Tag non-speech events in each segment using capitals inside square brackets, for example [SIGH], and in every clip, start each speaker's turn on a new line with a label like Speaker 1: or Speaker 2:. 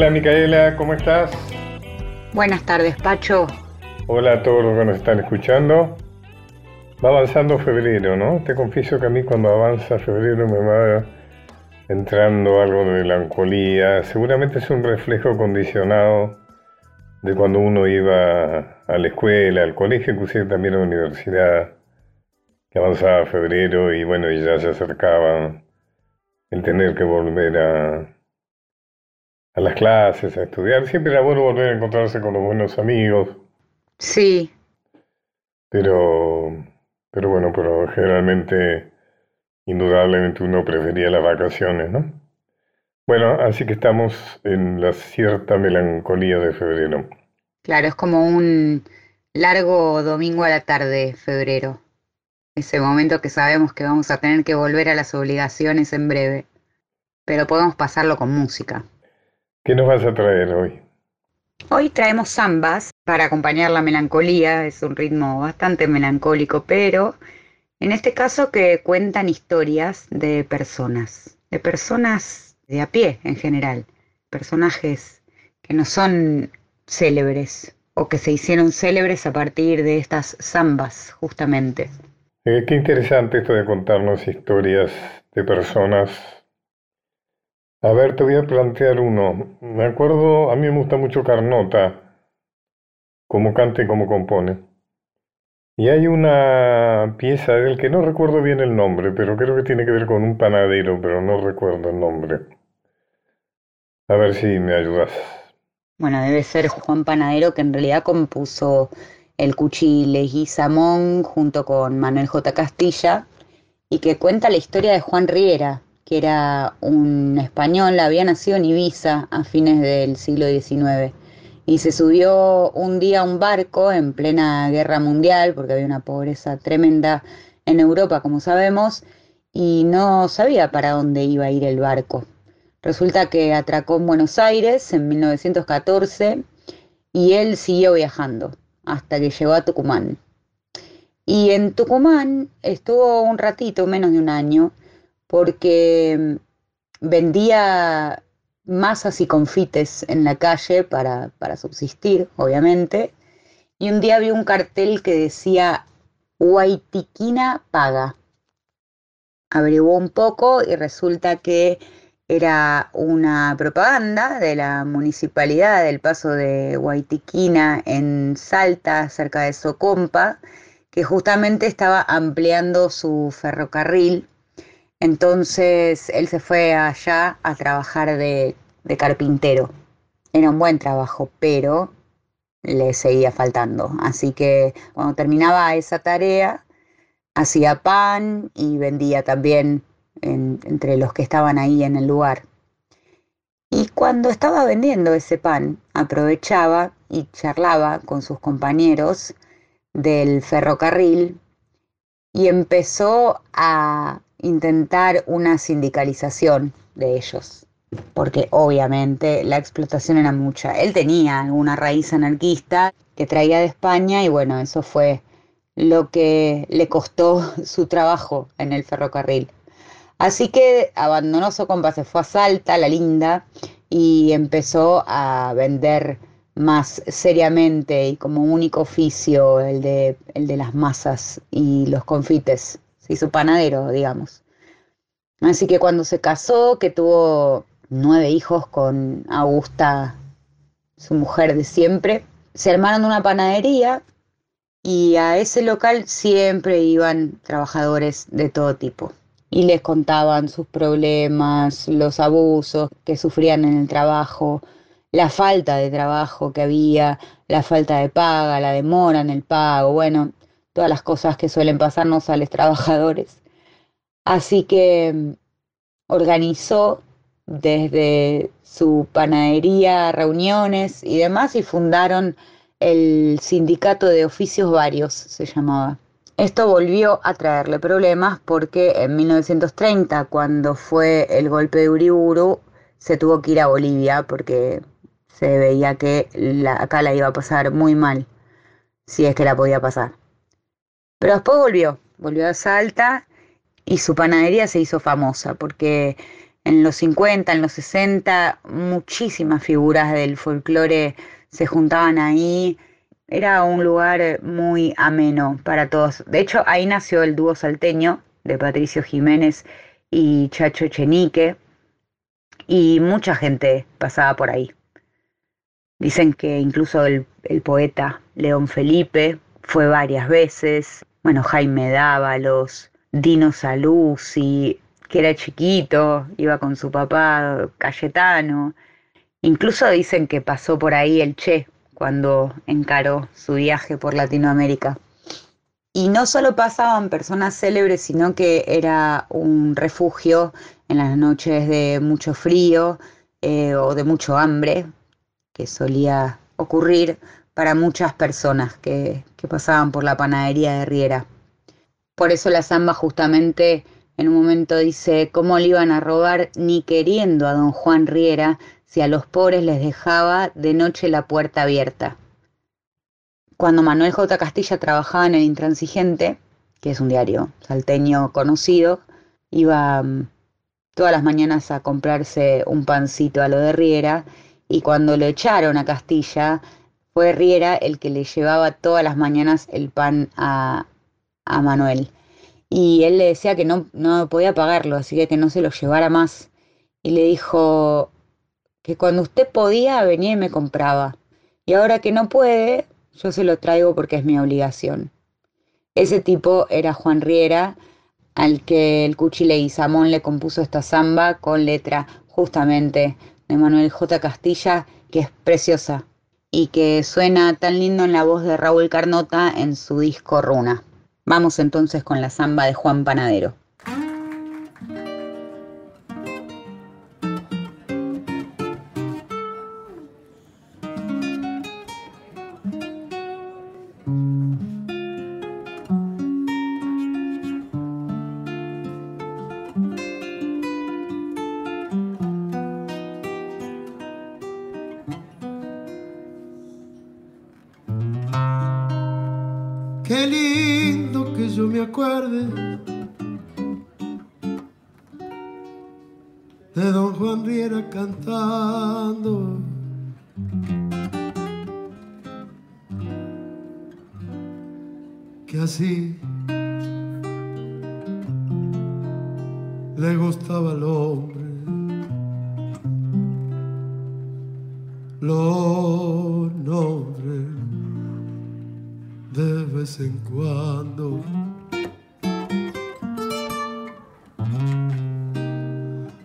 Speaker 1: Hola Micaela, ¿cómo estás?
Speaker 2: Buenas tardes, Pacho.
Speaker 1: Hola a todos los que nos están escuchando. Va avanzando febrero, ¿no? Te confieso que a mí cuando avanza febrero me va entrando algo de melancolía. Seguramente es un reflejo condicionado de cuando uno iba a la escuela, al colegio, inclusive también a la universidad, que avanzaba febrero y bueno, y ya se acercaba el tener que volver a, a las clases, a estudiar. Siempre era bueno volver a encontrarse con los buenos amigos.
Speaker 2: Sí.
Speaker 1: Pero, pero bueno, pero generalmente, indudablemente uno prefería las vacaciones, ¿no? Bueno, así que estamos en la cierta melancolía de febrero.
Speaker 2: Claro, es como un largo domingo a la tarde, febrero. Ese momento que sabemos que vamos a tener que volver a las obligaciones en breve. Pero podemos pasarlo con música.
Speaker 1: ¿Qué nos vas a traer hoy?
Speaker 2: Hoy traemos zambas para acompañar la melancolía, es un ritmo bastante melancólico, pero en este caso que cuentan historias de personas, de personas de a pie en general, personajes que no son célebres o que se hicieron célebres a partir de estas zambas, justamente.
Speaker 1: Eh, qué interesante esto de contarnos historias de personas a ver, te voy a plantear uno. Me acuerdo, a mí me gusta mucho Carnota, como canta y como compone. Y hay una pieza del que no recuerdo bien el nombre, pero creo que tiene que ver con un panadero, pero no recuerdo el nombre. A ver si me ayudas.
Speaker 2: Bueno, debe ser Juan Panadero, que en realidad compuso El Cuchile Samón junto con Manuel J. Castilla, y que cuenta la historia de Juan Riera, que era un español, había nacido en Ibiza a fines del siglo XIX y se subió un día a un barco en plena guerra mundial, porque había una pobreza tremenda en Europa, como sabemos, y no sabía para dónde iba a ir el barco. Resulta que atracó en Buenos Aires en 1914 y él siguió viajando hasta que llegó a Tucumán. Y en Tucumán estuvo un ratito, menos de un año, porque mm, vendía masas y confites en la calle para, para subsistir, obviamente, y un día vi un cartel que decía Guaitiquina paga. Averiguó un poco y resulta que era una propaganda de la municipalidad del paso de Guaitiquina en Salta, cerca de Socompa, que justamente estaba ampliando su ferrocarril entonces él se fue allá a trabajar de, carpintero. Era un buen trabajo, pero le seguía faltando. Así que cuando terminaba esa tarea, hacía pan y vendía también entre los que estaban ahí en el lugar. Y cuando estaba vendiendo ese pan, aprovechaba y charlaba con sus compañeros del ferrocarril y empezó a intentar una sindicalización de ellos, porque obviamente la explotación era mucha. Él tenía una raíz anarquista que traía de España y bueno, eso fue lo que le costó [LAUGHS] su trabajo en el ferrocarril. Así que abandonó su compa, se fue a Salta, la linda, y empezó a vender más seriamente y como único oficio el de, el de las masas y los confites y su panadero, digamos. Así que cuando se casó, que tuvo nueve hijos con Augusta, su mujer de siempre, se armaron una panadería y a ese local siempre iban trabajadores de todo tipo y les contaban sus problemas, los abusos que sufrían en el trabajo, la falta de trabajo que había, la falta de paga, la demora en el pago, bueno, todas las cosas que suelen pasarnos a los trabajadores. Así que mm, organizó desde su panadería reuniones y demás y fundaron el sindicato de oficios varios, se llamaba. Esto volvió a traerle problemas porque en 1930, cuando fue el golpe de Uriburu, se tuvo que ir a Bolivia porque se veía que acá la iba a pasar muy mal, si es que la podía pasar. Pero después volvió, volvió a Salta y su panadería se hizo famosa porque en los 50, en los 60, muchísimas figuras del folclore se juntaban ahí. Era un lugar muy ameno para todos. De hecho, ahí nació el dúo salteño de Patricio Jiménez y Chacho Chenique. Y mucha gente pasaba por ahí. Dicen que incluso el, el poeta León Felipe fue varias veces. Bueno, Jaime Dávalos, Dino Saluzzi, que era chiquito, iba con su papá Cayetano. Incluso dicen que pasó por ahí el Che cuando encaró su viaje por Latinoamérica. Y no solo pasaban personas célebres, sino que era un refugio en las noches de mucho frío eh, o de mucho hambre, que solía ocurrir para muchas personas que, pasaban por la panadería de Riera. Por eso la samba justamente en un momento dice, ¿cómo le iban a robar ni queriendo a don Juan Riera si a los pobres les dejaba de noche la puerta abierta? Cuando Manuel J. Castilla trabajaba en el Intransigente, que es un diario salteño conocido, iba mm, todas las mañanas a comprarse un pancito a lo de Riera y cuando lo echaron a Castilla, fue Riera el que le llevaba todas las mañanas el pan a, a Manuel y él le decía que no, no podía pagarlo, así que que no se lo llevara más. Y le dijo que cuando usted podía venía y me compraba. Y ahora que no puede, yo se lo traigo porque es mi obligación. Ese tipo era Juan Riera, al que el Cuchile y Samón le compuso esta samba con letra justamente de Manuel J. Castilla, que es preciosa y que suena tan lindo en la voz de Raúl Carnota en su disco Runa. Vamos entonces con la samba de Juan Panadero.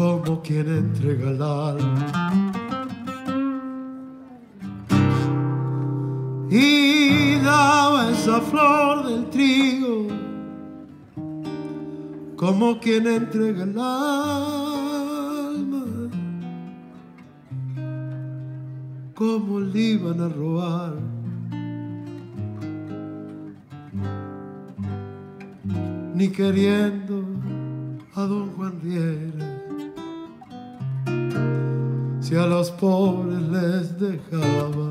Speaker 3: como quien entrega el alma. Y daba esa flor del trigo como quien entrega el alma. Como le iban a robar ni queriendo a don Juan Riera. Si a los pobres les dejaba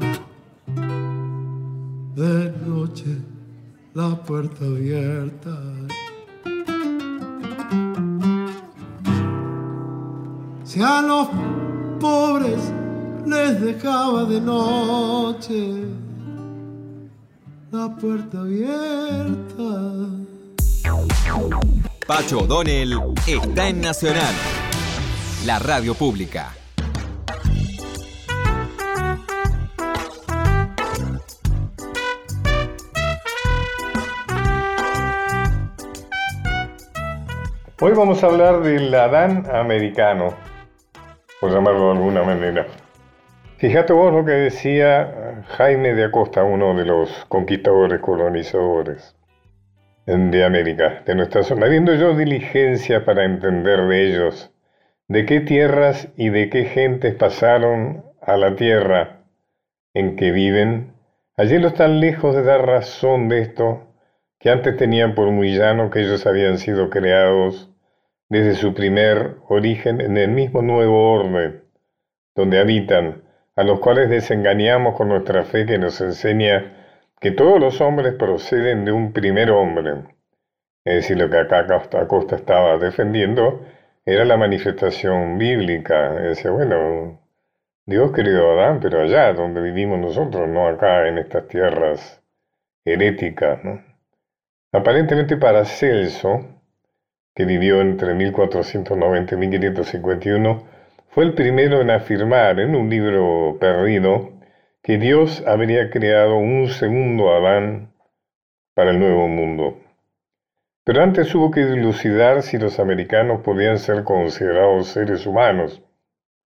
Speaker 3: de noche la puerta abierta. Si a los pobres les dejaba de noche la puerta abierta.
Speaker 4: Pacho O'Donnell está en Nacional, la radio pública.
Speaker 1: Hoy vamos a hablar del Adán americano, por llamarlo de alguna manera. Fíjate vos lo que decía Jaime de Acosta, uno de los conquistadores colonizadores. de América, de nuestra zona, habiendo yo diligencia para entender de ellos, de qué tierras y de qué gentes pasaron a la tierra en que viven, allí no están lejos de dar razón de esto, que antes tenían por muy llano que ellos habían sido creados desde su primer origen en el mismo nuevo orden, donde habitan, a los cuales desengañamos con nuestra fe que nos enseña que todos los hombres proceden de un primer hombre. Es decir, lo que acá Acosta estaba defendiendo era la manifestación bíblica. Decía, bueno, Dios creó a Adán, pero allá donde vivimos nosotros, no acá en estas tierras heréticas. Aparentemente para Celso, que vivió entre 1490 y 1551, fue el primero en afirmar en un libro perdido que Dios habría creado un segundo Adán para el nuevo mundo. Pero antes hubo que dilucidar si los americanos podían ser considerados seres humanos.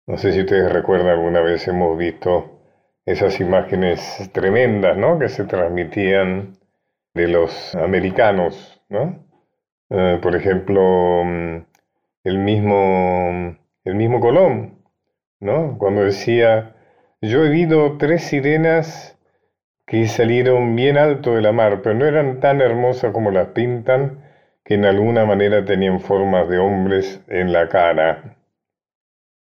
Speaker 1: No sé si ustedes recuerdan, alguna vez hemos visto esas imágenes tremendas, ¿no? Que se transmitían de los americanos, ¿no? Eh, por ejemplo, mm, el mismo, el mismo Colón, ¿no? Cuando decía yo he visto tres sirenas que salieron bien alto de la mar, pero no eran tan hermosas como las pintan, que en alguna manera tenían formas de hombres en la cara.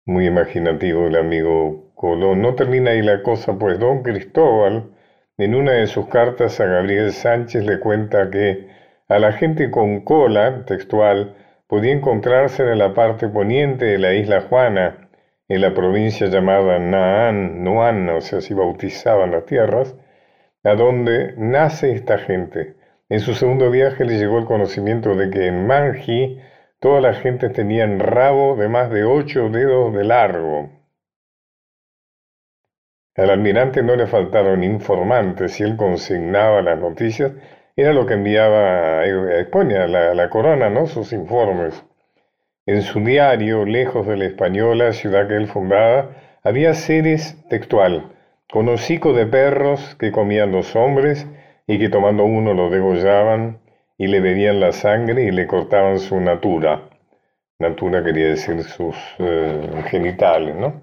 Speaker 1: Muy imaginativo el amigo Colón. No termina ahí la cosa, pues don Cristóbal, en una de sus cartas a Gabriel Sánchez, le cuenta que a la gente con cola, textual, podía encontrarse en la parte poniente de la isla Juana, en la provincia llamada Naan, Nuan, o sea, si bautizaban las tierras, a donde nace esta gente. En su segundo viaje le llegó el conocimiento de que en Manji toda la gente tenía rabo de más de ocho dedos de largo. Al almirante no le faltaron informantes y él consignaba las noticias, era lo que enviaba a España, la, la corona, ¿no? Sus informes. En su diario, lejos de la española ciudad que él fundaba, había seres textual, con hocico de perros que comían los hombres y que tomando uno lo degollaban y le bebían la sangre y le cortaban su natura. Natura quería decir sus eh, genitales, ¿no?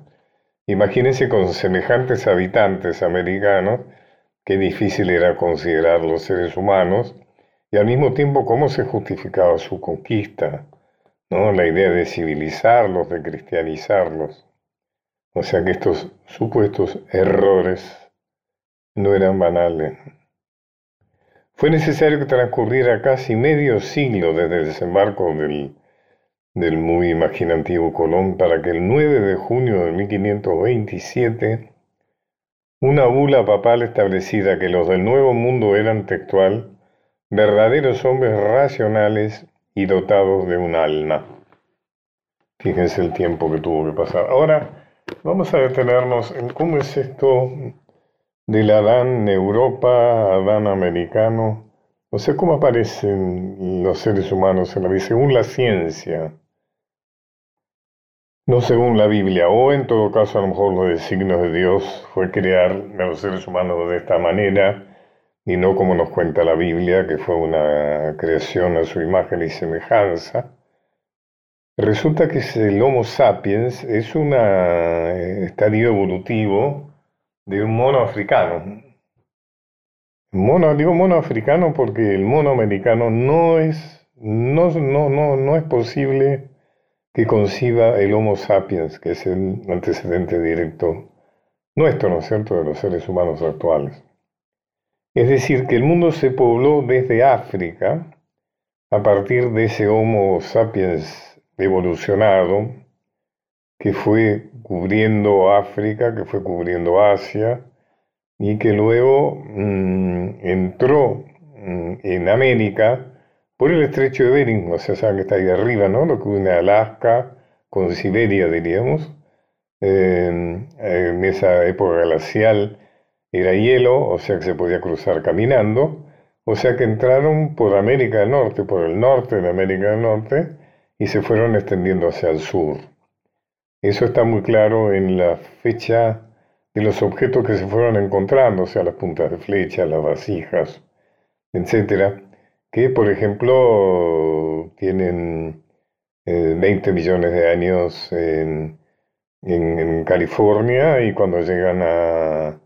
Speaker 1: Imagínense con semejantes habitantes americanos, qué difícil era considerar los seres humanos y al mismo tiempo cómo se justificaba su conquista ¿no? La idea de civilizarlos, de cristianizarlos. O sea que estos supuestos errores no eran banales. Fue necesario que transcurriera casi medio siglo desde el desembarco del, del muy imaginativo Colón para que el 9 de junio de 1527 una bula papal establecida que los del Nuevo Mundo eran textual, verdaderos hombres racionales y dotados de un alma. Fíjense el tiempo que tuvo que pasar. Ahora vamos a detenernos en cómo es esto del Adán Europa, Adán americano. O sea, cómo aparecen los seres humanos en la vida según la ciencia. No según la Biblia, o en todo caso a lo mejor los designios de Dios fue crear a los seres humanos de esta manera y no como nos cuenta la Biblia, que fue una creación a su imagen y semejanza. Resulta que el Homo sapiens es un eh, estadio evolutivo de un mono africano. Mono, digo mono africano porque el mono americano no es, no, no, no, no es posible que conciba el Homo sapiens, que es el antecedente directo nuestro, ¿no es cierto?, de los seres humanos actuales. Es decir, que el mundo se pobló desde África a partir de ese Homo sapiens evolucionado que fue cubriendo África, que fue cubriendo Asia y que luego mm, entró mm, en América por el estrecho de Bering, o sea, saben que está ahí arriba, ¿no? Lo que une Alaska con Siberia, diríamos, en esa época glacial era hielo, o sea que se podía cruzar caminando, o sea que entraron por América del Norte, por el norte de América del Norte, y se fueron extendiendo hacia el sur. Eso está muy claro en la fecha de los objetos que se fueron encontrando, o sea, las puntas de flecha, las vasijas, etc. que por ejemplo tienen 20 millones de años en, California y cuando llegan a,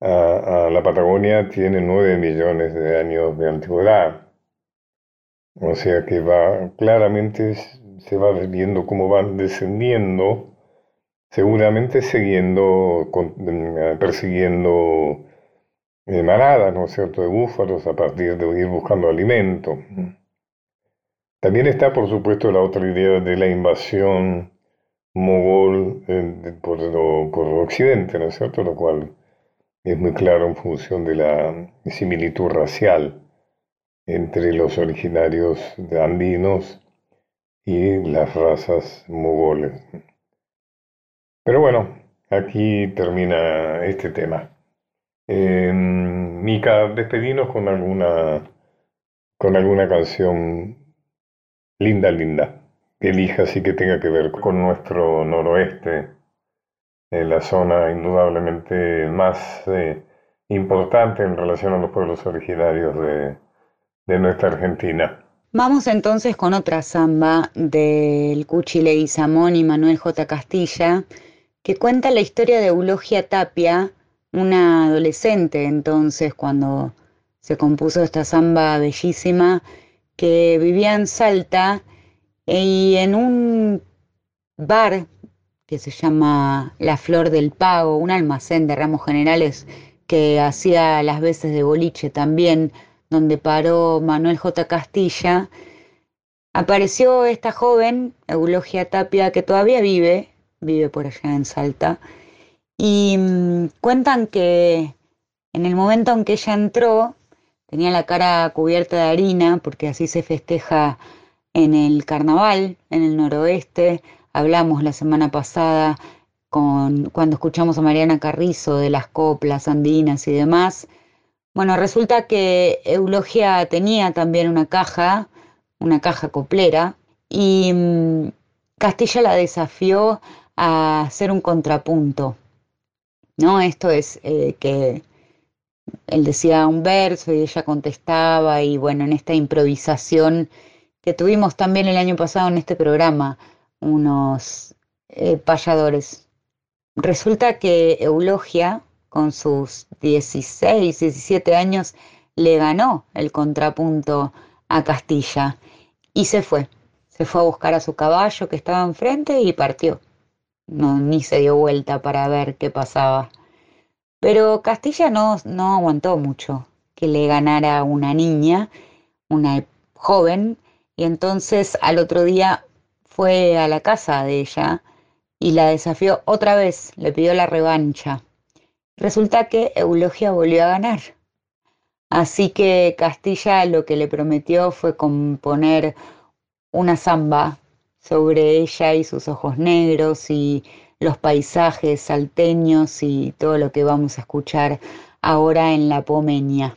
Speaker 1: a, la Patagonia tienen 9 millones de años de antigüedad. O sea que va claramente se va viendo cómo van descendiendo, seguramente siguiendo, mm, persiguiendo eh, manadas, ¿no es cierto?, de búfalos a partir de ir buscando alimento. También está, por supuesto, la otra idea de la invasión mogol eh, por, por Occidente, ¿no es cierto?, lo cual es muy claro en función de la similitud racial entre los originarios de andinos y las razas mogoles. Pero bueno, aquí termina este tema. Eh, Mika, despedinos con alguna, con alguna canción linda, linda, que elijas y que tenga que ver con nuestro noroeste, en la zona indudablemente más eh, importante en relación a los pueblos originarios de, de nuestra Argentina.
Speaker 2: Vamos entonces con otra samba del Cuchi Leguizamón y Manuel J. Castilla, que cuenta la historia de Eulogia Tapia, una adolescente entonces cuando se compuso esta samba bellísima, que vivía en Salta y en un bar que se llama La Flor del Pago, un almacén de ramos generales que hacía las veces de boliche también, donde paró Manuel J. Castilla, apareció esta joven, Eulogia Tapia, que todavía vive, vive por allá en Salta, y mm, cuentan que en el momento en que ella entró, tenía la cara cubierta de harina, porque así se festeja en el carnaval, en el noroeste. Hablamos la semana pasada con, cuando escuchamos a Mariana Carrizo de las coplas andinas y demás. Bueno, resulta que Eulogia tenía también una caja, una caja coplera, y mm, Castilla la desafió a hacer un contrapunto. ¿No? Esto es eh, que él decía un verso y ella contestaba, y bueno, en esta improvisación que tuvimos también el año pasado en este programa, unos eh, payadores. Resulta que Eulogia, con sus 16, 17 años, le ganó el contrapunto a Castilla y se fue. Se fue a buscar a su caballo que estaba enfrente y partió. No, ni se dio vuelta para ver qué pasaba. Pero Castilla no, no aguantó mucho que le ganara una niña, una joven, y entonces al otro día fue a la casa de ella y la desafió otra vez, le pidió la revancha. Resulta que Eulogia volvió a ganar. Así que Castilla lo que le prometió fue componer una samba sobre ella y sus ojos negros y los paisajes salteños y todo lo que vamos a escuchar ahora en la Pomeña.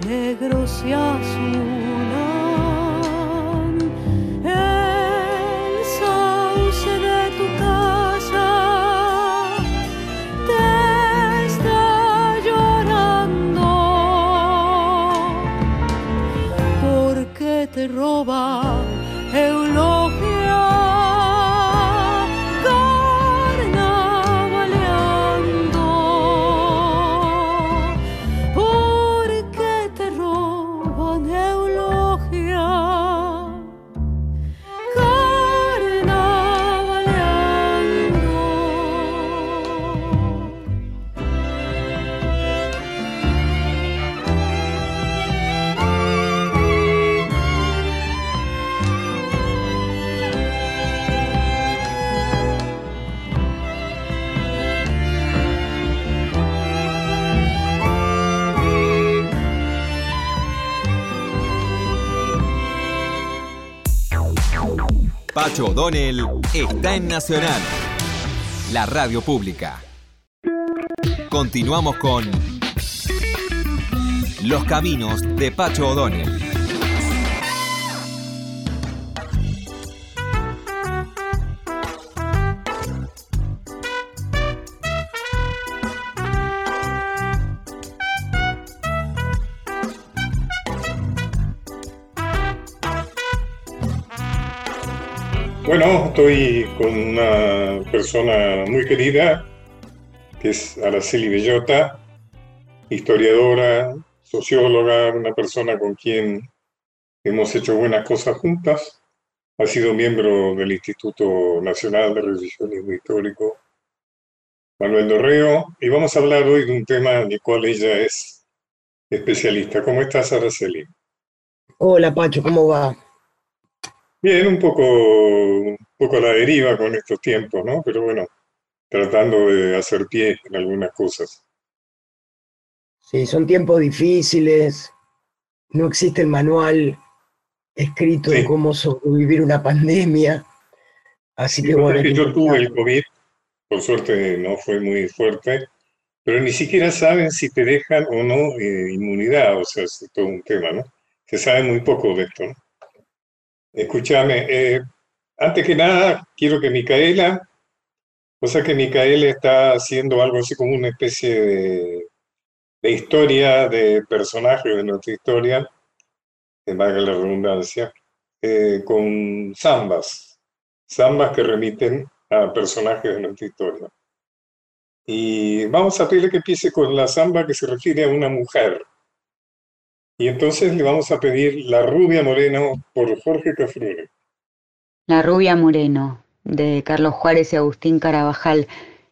Speaker 5: negros se azulan.
Speaker 4: Pacho O'Donnell está en Nacional, la radio pública. Continuamos con Los Caminos de Pacho O'Donnell.
Speaker 1: Estoy con una persona muy querida, que es Araceli Bellota, historiadora, socióloga, una persona con quien hemos hecho buenas cosas juntas. Ha sido miembro del Instituto Nacional de Revisionismo Histórico Manuel Dorreo y vamos a hablar hoy de un tema en el cual ella es especialista. ¿Cómo estás, Araceli?
Speaker 6: Hola, Pacho, ¿cómo va?
Speaker 1: Bien, un poco, poco a la deriva con estos tiempos, ¿no? Pero bueno, tratando de hacer pie en algunas cosas.
Speaker 6: Sí, son tiempos difíciles, no existe el manual escrito de cómo sobrevivir una pandemia. Así que bueno.
Speaker 1: yo tuve el COVID, por suerte no fue muy fuerte, pero ni siquiera saben si te dejan o no eh, inmunidad, o sea, es todo un tema, ¿no? Se sabe muy poco de esto, ¿no? Escúchame, eh, antes que nada, quiero que Micaela, o sea que Micaela está haciendo algo así como una especie de, historia de personajes de nuestra historia, que valga la redundancia, eh, con zambas, zambas que remiten a personajes de nuestra historia. Y vamos a pedirle que empiece con la zamba que se refiere a una mujer. Y entonces le vamos a pedir La Rubia Moreno por Jorge Cafrune.
Speaker 2: La Rubia Moreno, de Carlos Juárez y Agustín Carabajal,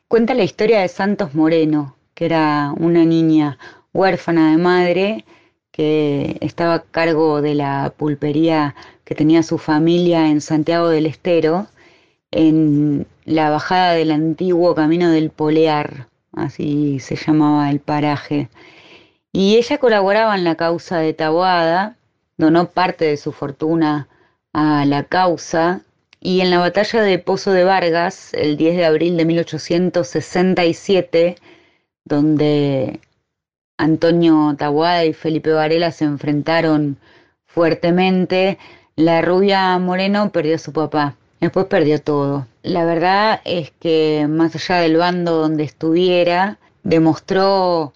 Speaker 2: cuenta la historia de Santos Moreno, que era una niña huérfana de madre que estaba a cargo de la pulpería que tenía su familia en Santiago del Estero, en la bajada del antiguo camino del Polear, así se llamaba el paraje. Y ella colaboraba en la causa de Taboada, donó parte de su fortuna a la causa y en la batalla de Pozo de Vargas, el 10 de abril de 1867, donde Antonio Taboada y Felipe Varela se enfrentaron fuertemente, la rubia Moreno perdió a su papá, después perdió todo. La verdad es que más allá del bando donde estuviera, demostró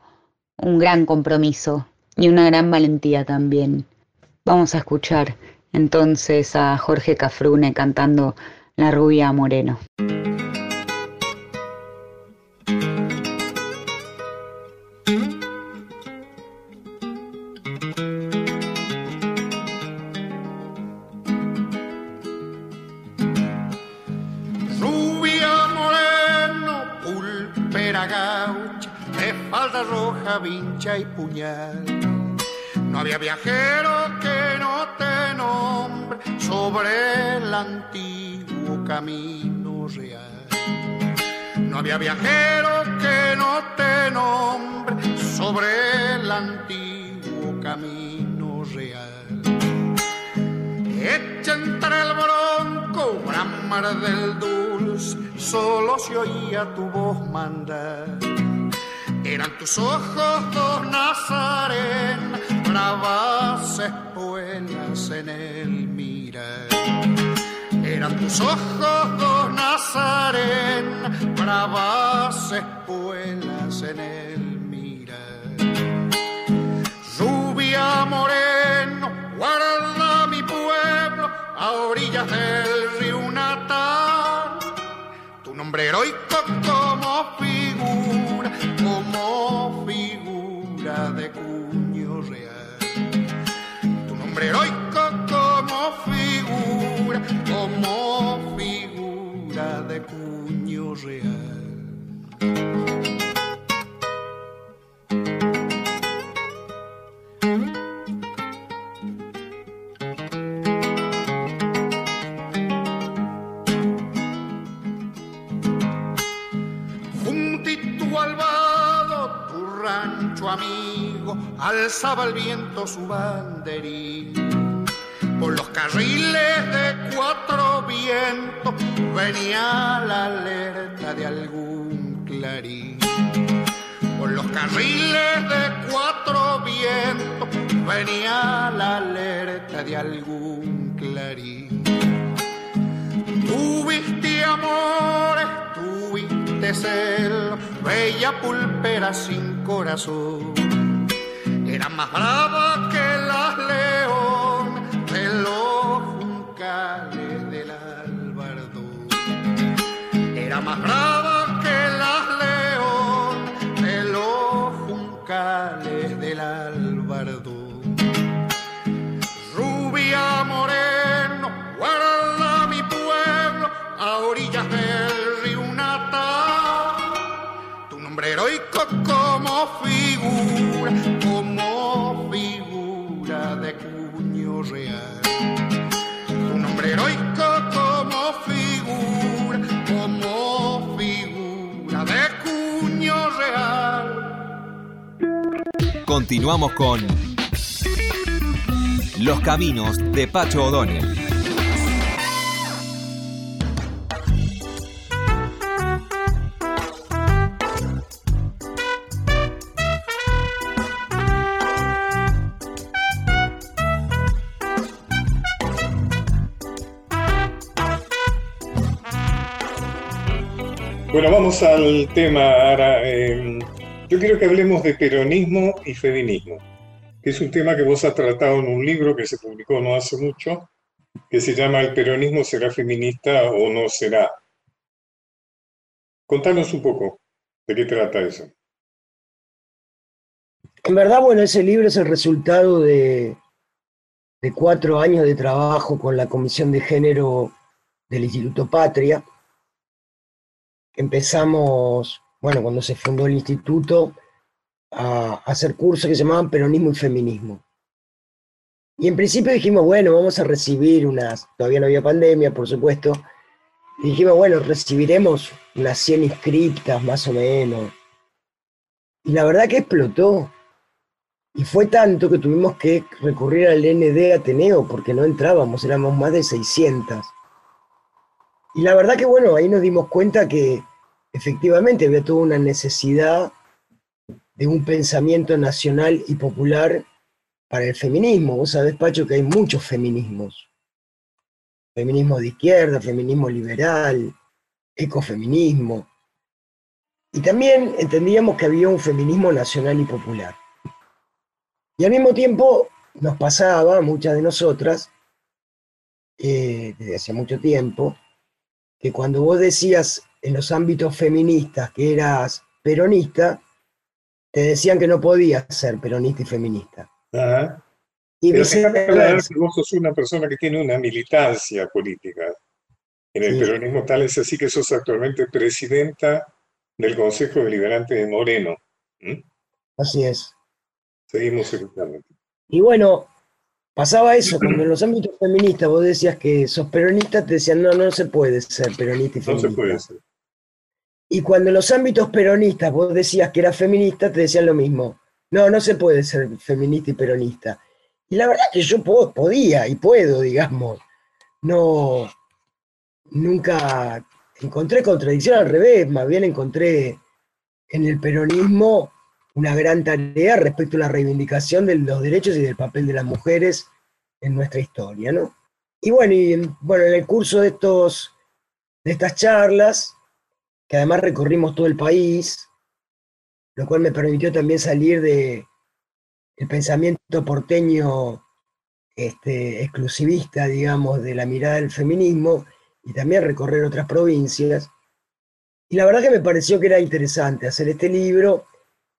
Speaker 2: un gran compromiso y una gran valentía también. Vamos a escuchar entonces a Jorge Cafrune cantando La rubia Moreno.
Speaker 7: Pulpera gaucha, de falda roja, vincha y puñal. No había viajero sobre el antiguo camino real. No había viajero que no te nombre sobre el antiguo camino real. Echa entre el bronco, bramar del dulce, solo se oía tu voz mandar. Eran tus ojos dos nazarenos en el mirar. Eran tus ojos dos Nazarén, bravas espuelas en el mirar. Lluvia moreno, guarda mi pueblo a orillas del río Natal. Tu nombre heroico como figura, como figura de cuño real. Tu heroico como figura, como figura de cuño real. Juntito al alzaba el viento su banderín. Por los carriles de cuatro vientos venía la alerta de algún clarín. Por los carriles de cuatro vientos venía la alerta de algún clarín. Tuviste amores, tuviste celo, bella pulpera sin corazón. Era más brava que las leones de los juncales del albardón. Era más brava que las leones de los juncales del albardón. Rubia moreno, guarda mi pueblo a orillas del río Natal. Tu nombre heroico como figura,
Speaker 4: Continuamos con Los Caminos de Pacho O'Donnell.
Speaker 1: Bueno, vamos al tema ahora. eh, yo quiero que hablemos de peronismo y feminismo, que es un tema que vos has tratado en un libro que se publicó no hace mucho, que se llama El peronismo será feminista o no será. Contanos un poco de qué trata eso.
Speaker 6: En verdad, bueno, ese libro es el resultado de, de cuatro años de trabajo con la Comisión de Género del Instituto Patria. Empezamos, bueno, cuando se fundó el instituto, a hacer cursos que se llamaban Peronismo y Feminismo. Y en principio dijimos, bueno, vamos a recibir unas, todavía no había pandemia, por supuesto, y dijimos, bueno, recibiremos unas 100 inscriptas más o menos. Y la verdad que explotó. Y fue tanto que tuvimos que recurrir al ND Ateneo porque no entrábamos, éramos más de 600. Y la verdad que bueno, ahí nos dimos cuenta que efectivamente había toda una necesidad de un pensamiento nacional y popular para el feminismo. Vos sabés, Pacho, que hay muchos feminismos. Feminismo de izquierda, feminismo liberal, ecofeminismo. Y también entendíamos que había un feminismo nacional y popular. Y al mismo tiempo nos pasaba, muchas de nosotras, eh, desde hace mucho tiempo, que cuando vos decías en los ámbitos feministas que eras peronista, te decían que no podías ser peronista y feminista.
Speaker 1: Ajá.
Speaker 6: Y
Speaker 1: Pero
Speaker 6: viceversa.
Speaker 1: que vos sos una persona que tiene una militancia política. En el
Speaker 6: Sí.
Speaker 1: peronismo tal es así que sos actualmente presidenta del Consejo Deliberante de Moreno. ¿Mm?
Speaker 6: Así es.
Speaker 1: Seguimos escuchando.
Speaker 6: Y bueno, pasaba eso, cuando en los ámbitos feministas vos decías que sos peronista, te decían, no, no se puede ser peronista y
Speaker 1: No
Speaker 6: feminista.
Speaker 1: se puede hacer.
Speaker 6: Y cuando en los ámbitos peronistas vos decías que eras feminista, te decían lo mismo. No, no se puede ser feminista y peronista. Y la verdad que yo po- podía y puedo, digamos. No, nunca encontré contradicción al revés, más bien encontré en el peronismo una gran tarea respecto a la reivindicación de los derechos y del papel de las mujeres en nuestra historia, ¿no? Y bueno, bueno en el curso de, estos, de estas charlas, que además recorrimos todo el país, lo cual me permitió también salir de el pensamiento porteño este, exclusivista, digamos, de la mirada del feminismo y también recorrer otras provincias. Y la verdad que me pareció que era interesante hacer este libro,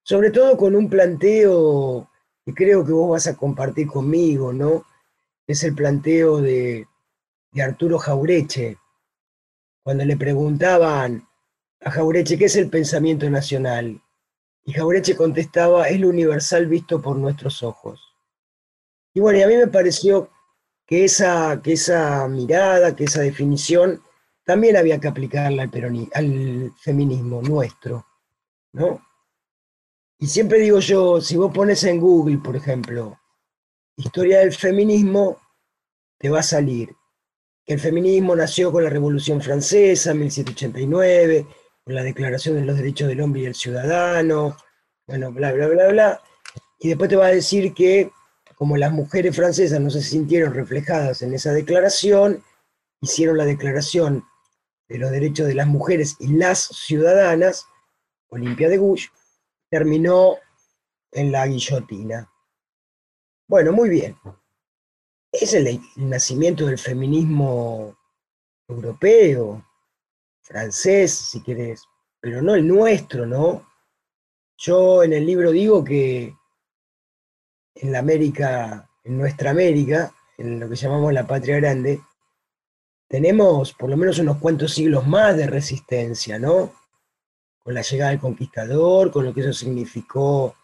Speaker 6: sobre todo con un planteo que creo que vos vas a compartir conmigo, ¿no? Es el planteo de, de Arturo Jaureche, cuando le preguntaban a Jaureche qué es el pensamiento nacional. Y Jaureche contestaba, es lo universal visto por nuestros ojos. Y bueno, a mí me pareció que esa, que esa mirada, que esa definición, también había que aplicarla al, al feminismo nuestro, ¿no? Y siempre digo yo, si vos pones en Google, por ejemplo, historia del feminismo, te va a salir que el feminismo nació con la Revolución Francesa, 1789, con la Declaración de los Derechos del Hombre y del Ciudadano, bueno, bla, bla, bla, bla. Y después te va a decir que como las mujeres francesas no se sintieron reflejadas en esa declaración, hicieron la declaración de los derechos de las mujeres y las ciudadanas, Olimpia de Gouges, terminó en la guillotina. Bueno, muy bien. Es el, el nacimiento del feminismo europeo, francés, si querés, pero no el nuestro, ¿no? Yo en el libro digo que en la América, en nuestra América, en lo que llamamos la patria grande, tenemos por lo menos unos cuantos siglos más de resistencia, ¿no? Con la llegada del conquistador, con lo que eso significó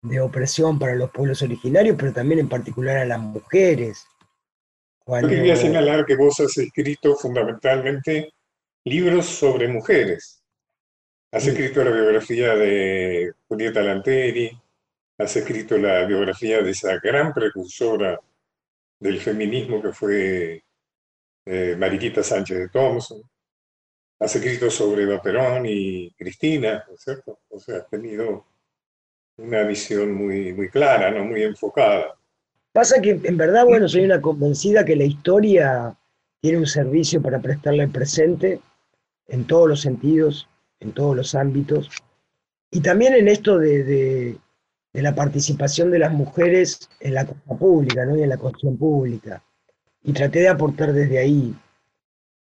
Speaker 6: de opresión para los pueblos originarios, pero también en particular a las mujeres.
Speaker 1: Yo quería señalar que vos has escrito fundamentalmente libros sobre mujeres. Has escrito la biografía de Julieta Lanteri, has escrito la biografía de esa gran precursora del feminismo que fue eh, Mariquita Sánchez de Thompson. Has escrito sobre Eva Perón y Cristina, ¿no es cierto? O sea, has tenido una visión muy, muy clara, ¿no? muy enfocada.
Speaker 6: Pasa que en verdad, bueno, soy una convencida que la historia tiene un servicio para prestarle al presente en todos los sentidos, en todos los ámbitos, y también en esto de, la participación de las mujeres en la cosa pública ¿no? y en la cuestión pública. Y traté de aportar desde ahí.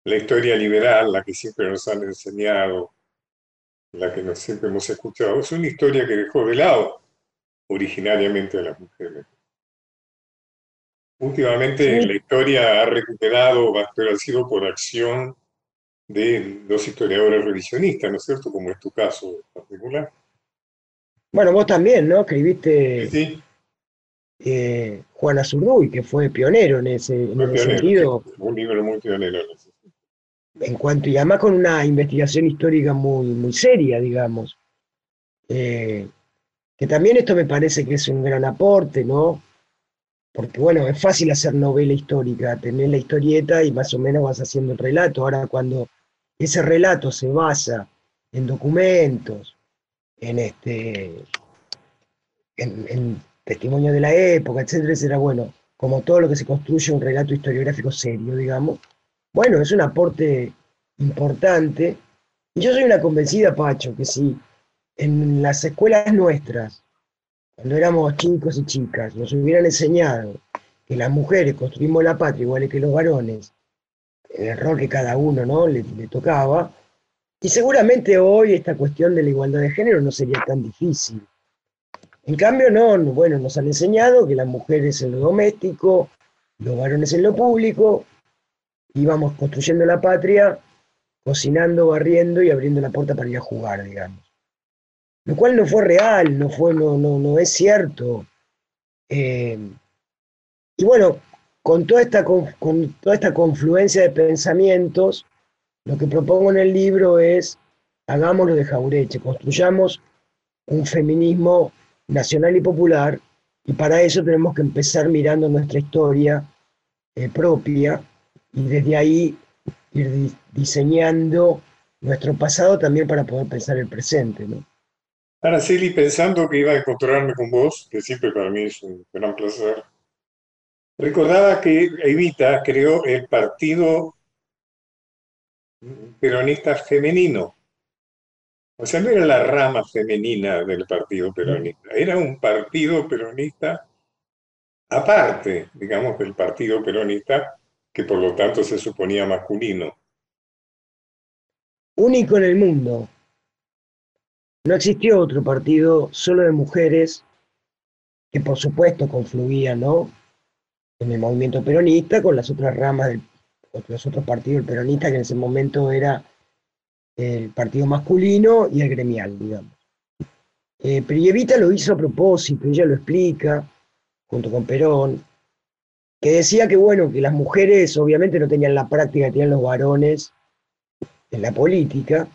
Speaker 1: La historia liberal, la que siempre nos han enseñado, la que nos, siempre hemos escuchado, es una historia que dejó de lado originariamente a las mujeres. Últimamente la historia ha recuperado, pero ha sido por acción de los historiadores revisionistas, ¿no es cierto? Como es tu caso en particular.
Speaker 6: Bueno, vos también, ¿no? Escribiste sí. Eh, Juana Zurduy, que fue pionero en ese, sentido.
Speaker 1: un libro muy pionero en ese sentido.
Speaker 6: En cuanto, y además con una investigación histórica muy, muy seria, digamos. Eh, que también esto me parece que es un gran aporte, ¿no? Porque bueno, es fácil hacer novela histórica, tener la historieta y más o menos vas haciendo el relato. Ahora cuando ese relato se basa en documentos, en este en, testimonio de la época, etcétera, etcétera, bueno, como todo lo que se construye un relato historiográfico serio, digamos, bueno, es un aporte importante. Y yo soy una convencida, Pacho, que si en las escuelas nuestras cuando éramos chicos y chicas, nos hubieran enseñado que las mujeres construimos la patria igual que los varones, el error que cada uno ¿no? le, tocaba, y seguramente hoy esta cuestión de la igualdad de género no sería tan difícil. En cambio, no, bueno, nos han enseñado que las mujeres en lo doméstico, los varones en lo público, íbamos construyendo la patria, cocinando, barriendo y abriendo la puerta para ir a jugar, digamos lo cual no fue real, no, fue, no, no, no es cierto. Eh, y bueno, con toda, esta, con toda esta confluencia de pensamientos, lo que propongo en el libro es, hagámoslo de Jaureche, construyamos un feminismo nacional y popular, y para eso tenemos que empezar mirando nuestra historia eh, propia y desde ahí ir diseñando nuestro pasado también para poder pensar el presente. ¿no?
Speaker 1: Araceli, pensando que iba a encontrarme con vos, que siempre para mí es un gran placer, recordaba que Evita creó el Partido Peronista Femenino. O sea, no era la rama femenina del Partido Peronista, era un partido peronista aparte, digamos, del Partido Peronista, que por lo tanto se suponía masculino.
Speaker 6: Único en el mundo. No existió otro partido solo de mujeres que por supuesto confluían, ¿no? En el movimiento peronista con las otras ramas del los otros partidos peronistas que en ese momento era el partido masculino y el gremial, digamos. Eh, pero Evita lo hizo a propósito, ella lo explica, junto con Perón, que decía que bueno, que las mujeres obviamente no tenían la práctica que tenían los varones en la política.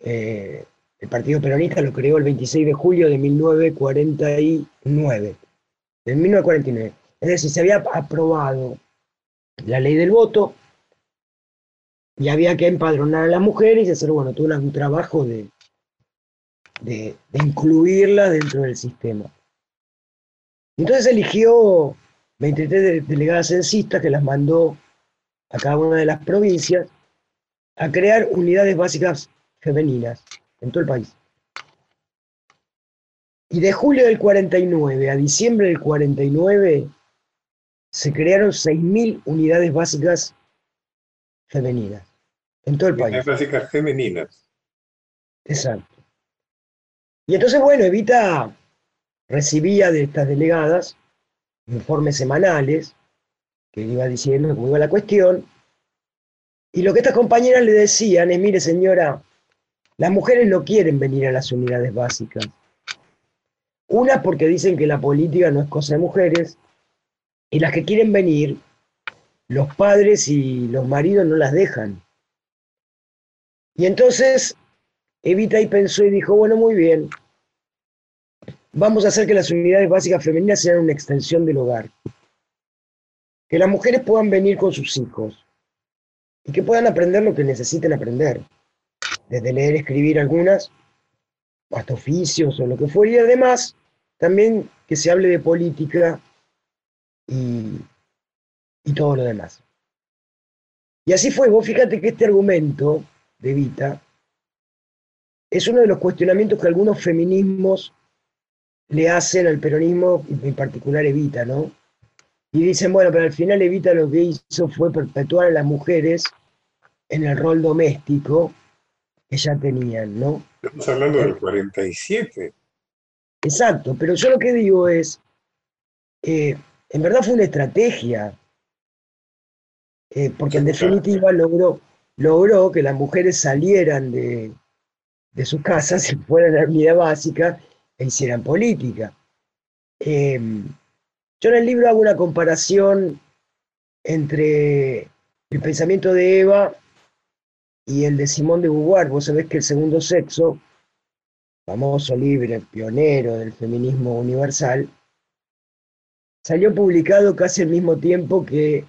Speaker 6: Eh, el Partido Peronista lo creó el 26 de julio de 1949. De 1949. Es decir, se había aprobado la ley del voto y había que empadronar a las mujeres y hacer, bueno, todo un trabajo de, de, incluirla dentro del sistema. Entonces eligió 23 delegadas censistas que las mandó a cada una de las provincias a crear unidades básicas femeninas en todo el país. Y de julio del 49 a diciembre del 49 se crearon 6.000 unidades básicas femeninas en todo el país.
Speaker 1: Unidades básicas femeninas.
Speaker 6: Exacto. Y entonces, bueno, Evita recibía de estas delegadas informes semanales que iba diciendo cómo iba la cuestión. Y lo que estas compañeras le decían es, mire señora, las mujeres no quieren venir a las unidades básicas. Una porque dicen que la política no es cosa de mujeres, y las que quieren venir, los padres y los maridos no las dejan. Y entonces Evita y pensó y dijo, bueno, muy bien, vamos a hacer que las unidades básicas femeninas sean una extensión del hogar. Que las mujeres puedan venir con sus hijos y que puedan aprender lo que necesiten aprender. Desde leer, escribir algunas, hasta oficios o lo que fuera. Y además, también que se hable de política y, todo lo demás. Y así fue, vos fíjate que este argumento de Vita es uno de los cuestionamientos que algunos feminismos le hacen al peronismo, en particular Evita, ¿no? Y dicen, bueno, pero al final Evita lo que hizo fue perpetuar a las mujeres en el rol doméstico que ya tenían, ¿no?
Speaker 1: Estamos hablando del 47.
Speaker 6: Exacto, pero yo lo que digo es, eh, en verdad fue una estrategia, eh, porque en definitiva logró, logró que las mujeres salieran de, sus casas y fueran a la unidad básica e hicieran política. Em, yo en el libro hago una comparación entre el pensamiento de Eva y el de Simón de Beauvoir. Vos sabés que el segundo sexo, famoso libre, pionero del feminismo universal, Salió publicado casi al mismo tiempo que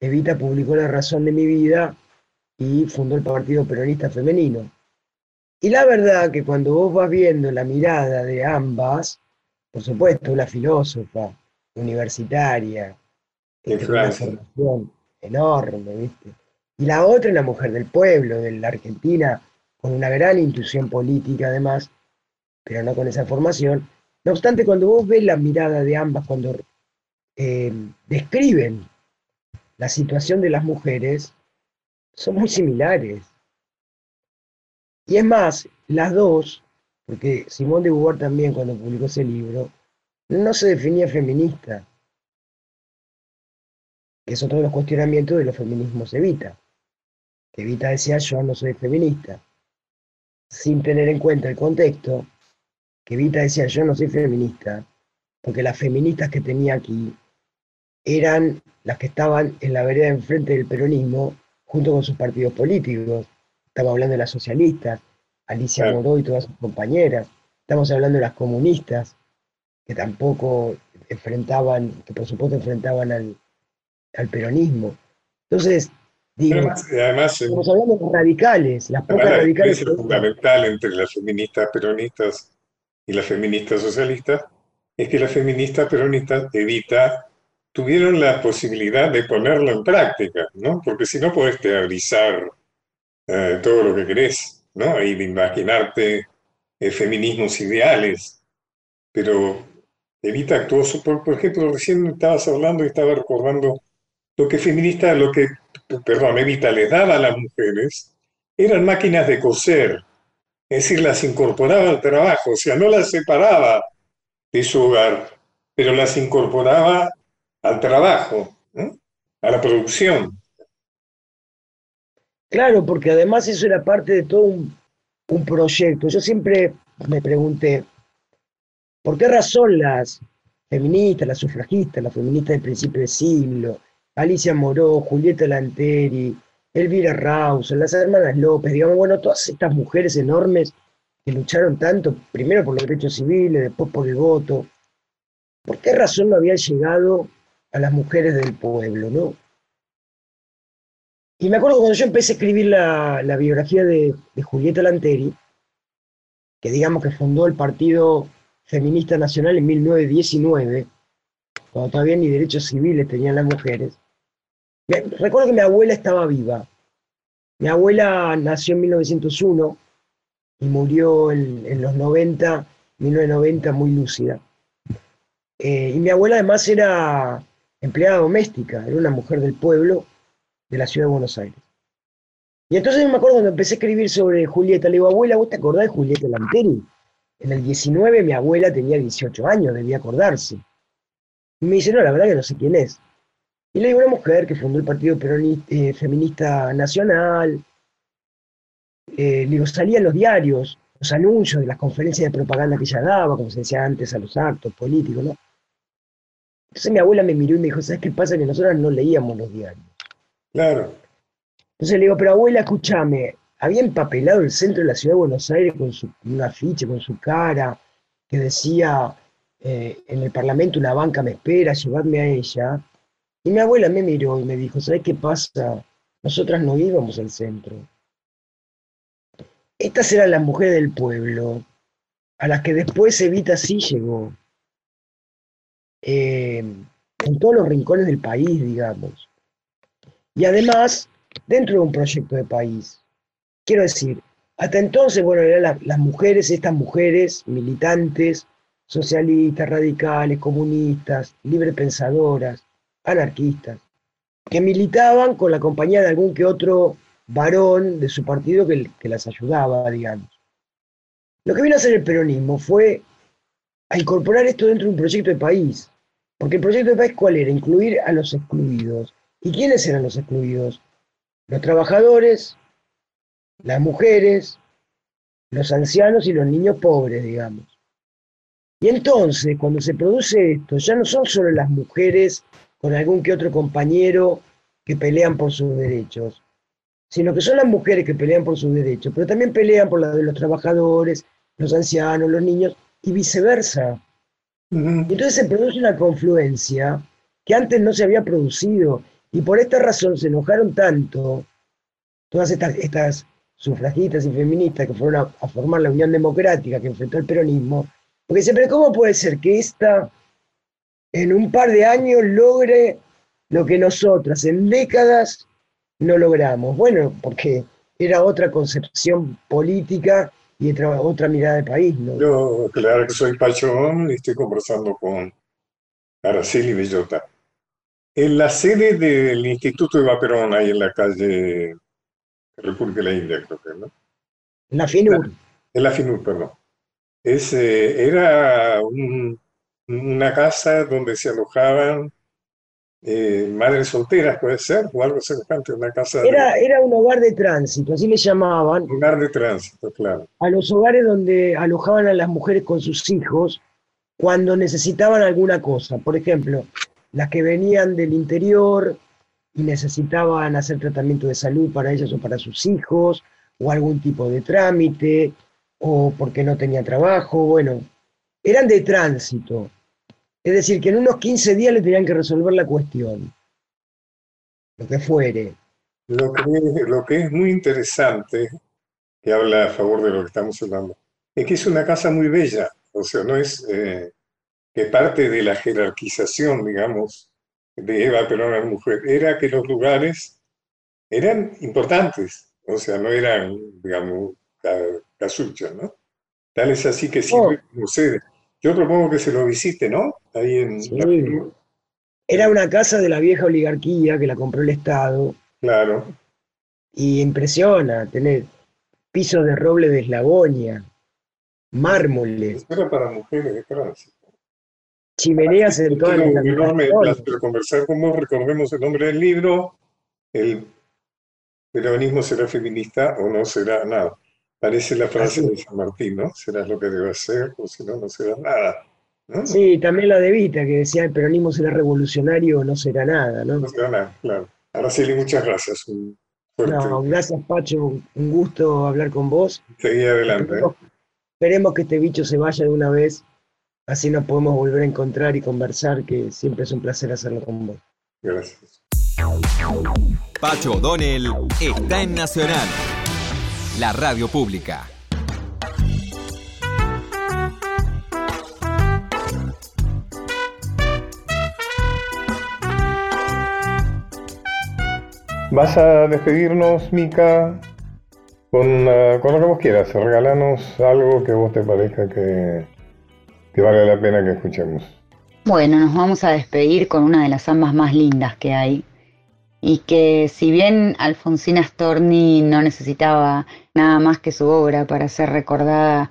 Speaker 6: Evita publicó La razón de mi vida y fundó el Partido Peronista Femenino. Y la verdad que cuando vos vas viendo la mirada de ambas, por supuesto, una filósofa universitaria,
Speaker 1: de una formación
Speaker 6: enorme, ¿viste? Y la otra, una mujer del pueblo, de la Argentina, con una gran intuición política además, pero no con esa formación. No obstante, cuando vos ves la mirada de ambas, cuando eh, describen la situación de las mujeres son muy similares. Y es más, las dos, porque Simón de Beauvoir también cuando publicó ese libro, no se definía feminista, que es otro de los cuestionamientos de los feminismos Evita. Evita decía yo no soy feminista, sin tener en cuenta el contexto, que Evita decía yo no soy feminista, porque las feministas que tenía aquí eran las que estaban en la vereda enfrente del peronismo junto con sus partidos políticos. Estamos hablando de las socialistas, Alicia Moró y todas sus compañeras. Estamos hablando de las comunistas, que tampoco enfrentaban, que por supuesto enfrentaban al, peronismo. Entonces, digo,
Speaker 1: además,
Speaker 6: estamos hablando de radicales, las pocas radicales.
Speaker 1: La fundamental entre las feministas peronistas y las feministas socialistas, es que las feministas peronistas, Evita, tuvieron la posibilidad de ponerlo en práctica, ¿no? Porque si no puedes teorizar eh, todo lo que querés, ¿no? Y de imaginarte eh, feminismos ideales, pero Evita actuó, por, por ejemplo, recién estabas hablando y estaba recordando lo que feminista, lo que, perdón, Evita les daba a las mujeres, eran máquinas de coser, es decir, las incorporaba al trabajo, o sea, no las separaba de su hogar, pero las incorporaba al trabajo, a la producción.
Speaker 6: Claro, porque además eso era parte de todo un, un proyecto. Yo siempre me pregunté, ¿por qué razón las feministas, las sufragistas, las feministas del principio del siglo, Alicia Moró, Julieta Lanteri, Elvira Raus, las hermanas López, digamos, bueno, todas estas mujeres enormes que lucharon tanto, primero por los derechos civiles, después por el voto, ¿por qué razón no habían llegado a las mujeres del pueblo, no? Y me acuerdo cuando yo empecé a escribir la, biografía de, de, Julieta Lanteri, que digamos que fundó el Partido Feminista Nacional en 1919, cuando todavía ni derechos civiles tenían las mujeres, recuerdo que mi abuela estaba viva. Mi abuela nació en 1901 y murió en, los 90, 1990, muy lúcida. Eh, y mi abuela además era empleada doméstica, era una mujer del pueblo de la ciudad de Buenos Aires. Y entonces me acuerdo cuando empecé a escribir sobre Julieta, le digo, abuela, ¿vos te acordás de Julieta Lanteri? En el 19 mi abuela tenía 18 años, debía acordarse. Y me dice, no, la verdad que no sé quién es. Y le digo, una mujer que fundó el Partido Peronista, eh, Feminista Nacional, eh, le digo, salía en los diarios, los anuncios de las conferencias de propaganda que ella daba, como se decía antes, a los actos políticos, ¿no? Entonces mi abuela me miró y me dijo, ¿sabes qué pasa? Que nosotros no leíamos los diarios.
Speaker 1: Claro.
Speaker 6: Entonces le digo, pero abuela, escúchame, había empapelado el centro de la ciudad de Buenos Aires con su, un afiche, con su cara, que decía, eh, en el Parlamento una banca me espera, llevadme a ella. Y mi abuela me miró y me dijo, ¿sabes qué pasa? Nosotras no íbamos al centro. Estas eran las mujeres del pueblo, a las que después Evita sí llegó. Eh, en todos los rincones del país, digamos. Y además, dentro de un proyecto de país. Quiero decir, hasta entonces, bueno, eran las mujeres, estas mujeres militantes, socialistas, radicales, comunistas, librepensadoras, anarquistas, que militaban con la compañía de algún que otro varón de su partido que, las ayudaba, digamos. Lo que vino a hacer el peronismo fue a incorporar esto dentro de un proyecto de país. Porque el proyecto de país, ¿cuál era? Incluir a los excluidos. ¿Y quiénes eran los excluidos? Los trabajadores, las mujeres, los ancianos y los niños pobres, digamos. Y entonces, cuando se produce esto, ya no son solo las mujeres con algún que otro compañero que pelean por sus derechos, sino que son las mujeres que pelean por sus derechos, pero también pelean por la de los trabajadores, los ancianos, los niños, y viceversa. entonces se produce una confluencia que antes no se había producido, y por esta razón se enojaron tanto todas estas, estas sufragistas y feministas que fueron a, a formar la Unión Democrática que enfrentó el peronismo, porque siempre, ¿cómo puede ser que esta en un par de años logre lo que nosotras en décadas no logramos. Bueno, porque era otra concepción política y otra, otra mirada de país. ¿no?
Speaker 1: Yo, claro que soy Pachón y estoy conversando con Araceli Bellota. En la sede del Instituto de Vaperón, ahí en la calle República de la India, creo que, ¿no?
Speaker 6: En la FINUR.
Speaker 1: En la FINUR, perdón. Es, era un, una casa donde se alojaban eh, madres solteras, puede ser, o algo semejante, una casa.
Speaker 6: Era, era un hogar de tránsito, así le llamaban.
Speaker 1: Hogar de tránsito, claro.
Speaker 6: A los hogares donde alojaban a las mujeres con sus hijos cuando necesitaban alguna cosa. Por ejemplo, las que venían del interior y necesitaban hacer tratamiento de salud para ellas o para sus hijos, o algún tipo de trámite, o porque no tenía trabajo, bueno, eran de tránsito. Es decir, que en unos 15 días le tenían que resolver la cuestión. Lo que fuere.
Speaker 1: Lo que, lo que es muy interesante, que habla a favor de lo que estamos hablando, es que es una casa muy bella. O sea, no es eh, que parte de la jerarquización, digamos, de Eva Perón la mujer, era que los lugares eran importantes, o sea, no eran, digamos, casuchas, ¿no? Tal es así que sirve como sede. Yo propongo que se lo visite, ¿no? Ahí en
Speaker 6: Sí. Era una casa de la vieja oligarquía que la compró el Estado
Speaker 1: Claro.
Speaker 6: y impresiona tener pisos de roble de eslabonia, mármoles,
Speaker 1: era para mujeres de Francia.
Speaker 6: chimeneas en todas las
Speaker 1: Un enorme placer conversar con vos. Recordemos el nombre del libro. El peronismo será feminista o no será nada. Parece la frase
Speaker 6: Así
Speaker 1: de San Martín, ¿no? Serás lo que debas ser o si no, no serás nada. ¿no?
Speaker 6: Sí, también la de Vita, que decía el peronismo será revolucionario o no será nada, ¿no?
Speaker 1: No será nada, claro. Araceli, muchas gracias. Un fuerte.
Speaker 6: No, gracias Pacho, un gusto hablar con vos.
Speaker 1: Seguí adelante. ¿eh?
Speaker 6: Esperemos, esperemos que este bicho se vaya de una vez, así nos podemos volver a encontrar y conversar, que siempre es un placer hacerlo con vos.
Speaker 1: Gracias.
Speaker 4: Pacho O'Donnell está en Nacional, la radio pública.
Speaker 1: Vas a despedirnos, Mica, con, con lo que vos quieras. Regalanos algo que vos te parezca que, que vale la pena que escuchemos.
Speaker 2: Bueno, nos vamos a despedir con una de las zambas más lindas que hay. Y que si bien Alfonsina Storni no necesitaba nada más que su obra para ser recordada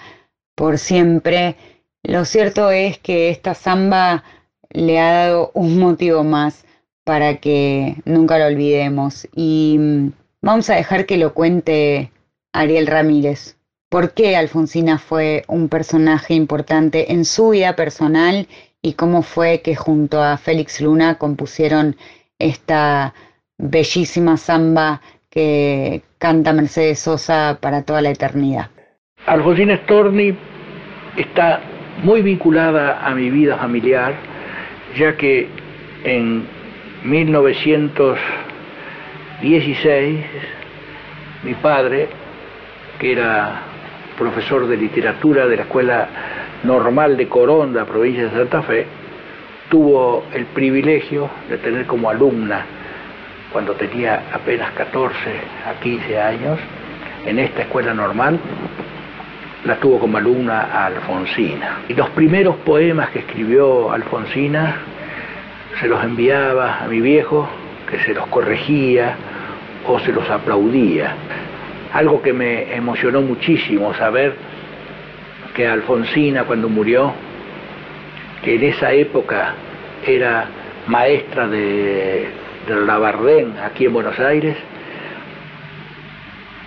Speaker 2: por siempre, lo cierto es que esta samba le ha dado un motivo más para que nunca lo olvidemos. Y mm, vamos a dejar que lo cuente Ariel Ramírez. ¿Por qué Alfonsina fue un personaje importante en su vida personal y cómo fue que junto a Félix Luna compusieron esta bellísima samba que canta Mercedes Sosa para toda la eternidad?
Speaker 8: Alfonsina Storni está muy vinculada a mi vida familiar, ya que en 1916 mi padre, que era profesor de literatura de la Escuela Normal de Coronda, provincia de Santa Fe, tuvo el privilegio de tener como alumna, cuando tenía apenas 14 a 15 años, en esta escuela normal, la tuvo como alumna a Alfonsina. Y los primeros poemas que escribió Alfonsina se los enviaba a mi viejo, que se los corregía o se los aplaudía. Algo que me emocionó muchísimo saber que Alfonsina cuando murió, que en esa época era maestra de, de Labardén aquí en Buenos Aires,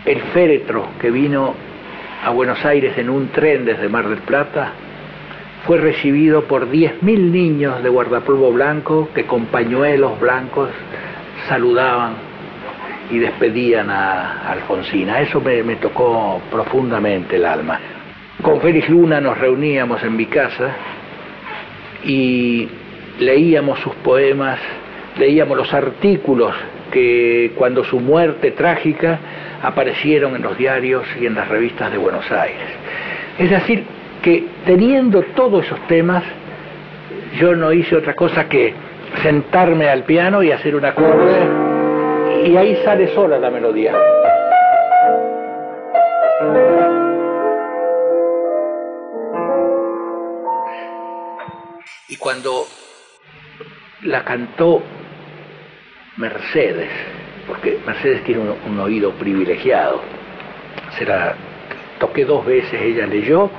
Speaker 8: el féretro que vino a Buenos Aires en un tren desde Mar del Plata fue recibido por 10.000 niños de guardapolvo blanco que con pañuelos blancos saludaban y despedían a Alfonsina. Eso me, me tocó profundamente el alma. Con Félix Luna nos reuníamos en mi casa y leíamos sus poemas, leíamos los artículos que cuando su muerte trágica aparecieron en los diarios y en las revistas de Buenos Aires. Es decir, que teniendo todos esos temas, yo no hice otra cosa que sentarme al piano y hacer un acorde, y ahí sale sola la melodía. Y cuando la cantó Mercedes, porque Mercedes tiene un, oído privilegiado, se la toqué dos veces, ella leyó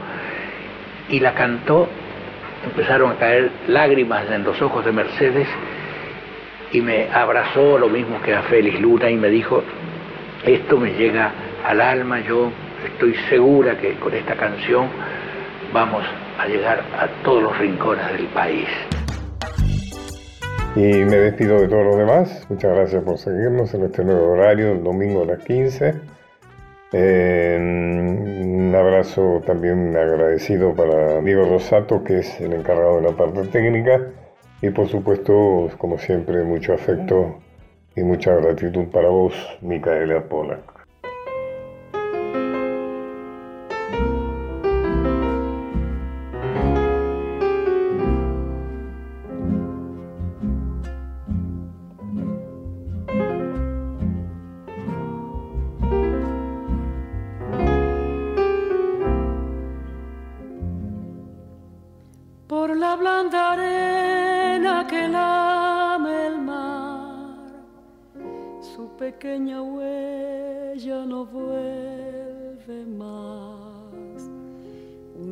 Speaker 8: y la cantó, empezaron a caer lágrimas en los ojos de Mercedes y me abrazó lo mismo que a Félix Luna y me dijo, esto me llega al alma, yo estoy segura que con esta canción vamos a llegar a todos los rincones del país.
Speaker 1: Y me despido de todos los demás. Muchas gracias por seguirnos en este nuevo horario, el domingo a las 15. Eh, un abrazo también agradecido para Diego Rosato, que es el encargado de la parte técnica. Y por supuesto, como siempre, mucho afecto y mucha gratitud para vos, Micaela Polak.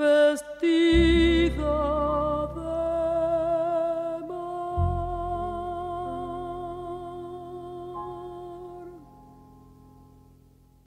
Speaker 9: vestida.